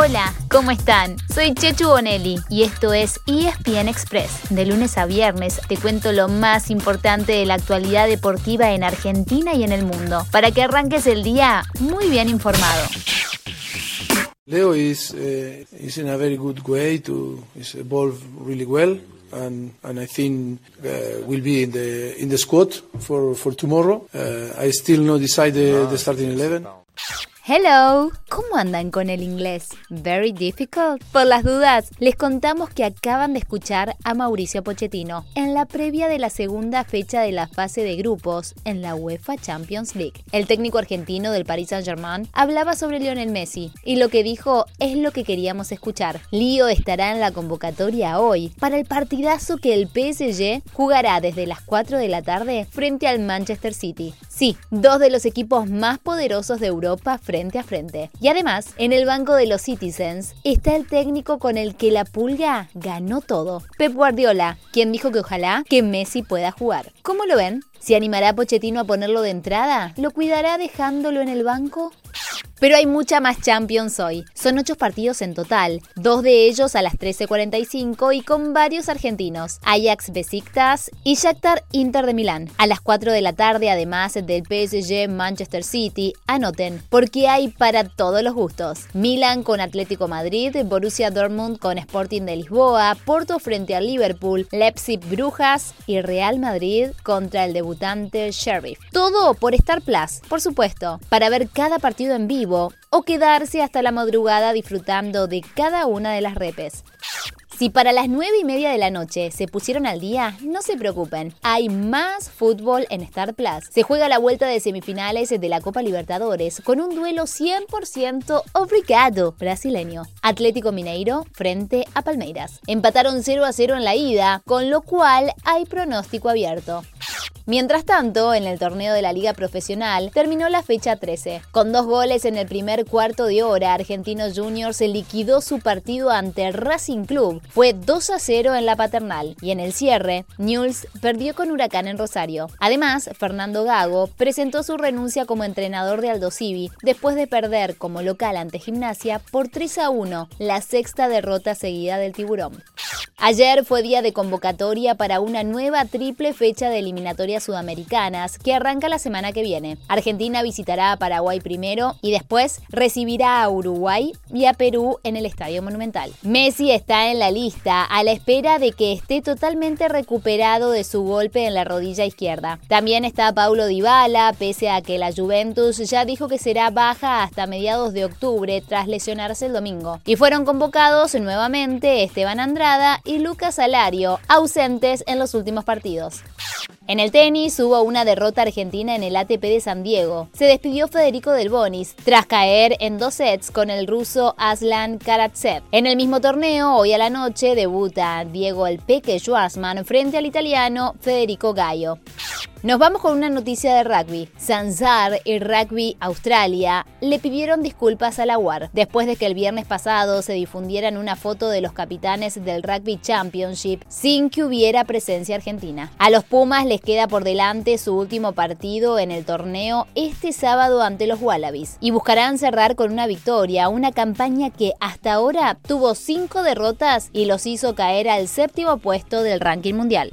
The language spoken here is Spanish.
Hola, ¿cómo están? Soy Chechu Bonelli y esto es ESPN Express. De lunes a viernes te cuento lo más importante de la actualidad deportiva en Argentina y en el mundo, para que arranques el día muy bien informado. Leo is uh, is in a very good way to is evolve really well and and I think uh, will be in the in the squad for for tomorrow. Uh, I still not decided the starting eleven. Hello, ¿cómo andan con el inglés? Very difficult. Por las dudas, les contamos que acaban de escuchar a Mauricio Pochettino en la previa de la segunda fecha de la fase de grupos en la UEFA Champions League. El técnico argentino del Paris Saint-Germain hablaba sobre Lionel Messi y lo que dijo es lo que queríamos escuchar. Lío estará en la convocatoria hoy para el partidazo que el PSG jugará desde las 4 de la tarde frente al Manchester City. Sí, dos de los equipos más poderosos de Europa frente frente a frente. Y además, en el banco de los Citizens está el técnico con el que la pulga ganó todo. Pep Guardiola, quien dijo que ojalá que Messi pueda jugar. ¿Cómo lo ven? ¿Se animará Pochettino a ponerlo de entrada? ¿Lo cuidará dejándolo en el banco? Pero hay mucha más Champions hoy. Son ocho partidos en total, dos de ellos a las 13.45 y con varios argentinos, Ajax Besiktas y Shakhtar Inter de Milán. A las 4 de la tarde, además del PSG Manchester City, anoten, porque hay para todos los gustos. Milan con Atlético Madrid, Borussia Dortmund con Sporting de Lisboa, Porto frente al Liverpool, Leipzig Brujas y Real Madrid contra el debutante Sheriff. Todo por Star Plus, por supuesto, para ver cada partido en vivo o quedarse hasta la madrugada disfrutando de cada una de las repes. Si para las 9 y media de la noche se pusieron al día, no se preocupen, hay más fútbol en Star Plus. Se juega la vuelta de semifinales de la Copa Libertadores con un duelo 100% obrigado brasileño. Atlético Mineiro frente a Palmeiras. Empataron 0 a 0 en la ida, con lo cual hay pronóstico abierto. Mientras tanto, en el torneo de la Liga Profesional terminó la fecha 13. Con dos goles en el primer cuarto de hora, Argentinos Juniors se liquidó su partido ante Racing Club. Fue 2 a 0 en la paternal y en el cierre, Newell's perdió con Huracán en Rosario. Además, Fernando Gago presentó su renuncia como entrenador de Aldo Civi después de perder como local ante Gimnasia por 3 a 1, la sexta derrota seguida del tiburón. Ayer fue día de convocatoria para una nueva triple fecha de sudamericanas que arranca la semana que viene. Argentina visitará a Paraguay primero y después recibirá a Uruguay y a Perú en el Estadio Monumental. Messi está en la lista a la espera de que esté totalmente recuperado de su golpe en la rodilla izquierda. También está Paulo Dybala, pese a que la Juventus ya dijo que será baja hasta mediados de octubre tras lesionarse el domingo. Y fueron convocados nuevamente Esteban Andrada y Lucas Alario, ausentes en los últimos partidos. En el tenis hubo una derrota argentina en el ATP de San Diego. Se despidió Federico Del Bonis tras caer en dos sets con el ruso Aslan Karatsev. En el mismo torneo, hoy a la noche, debuta Diego El Peque frente al italiano Federico Gallo. Nos vamos con una noticia de rugby. Sansar y Rugby Australia le pidieron disculpas a la UAR después de que el viernes pasado se difundieran una foto de los capitanes del Rugby Championship sin que hubiera presencia argentina. A los Pumas les queda por delante su último partido en el torneo este sábado ante los Wallabies y buscarán cerrar con una victoria, una campaña que hasta ahora tuvo cinco derrotas y los hizo caer al séptimo puesto del ranking mundial.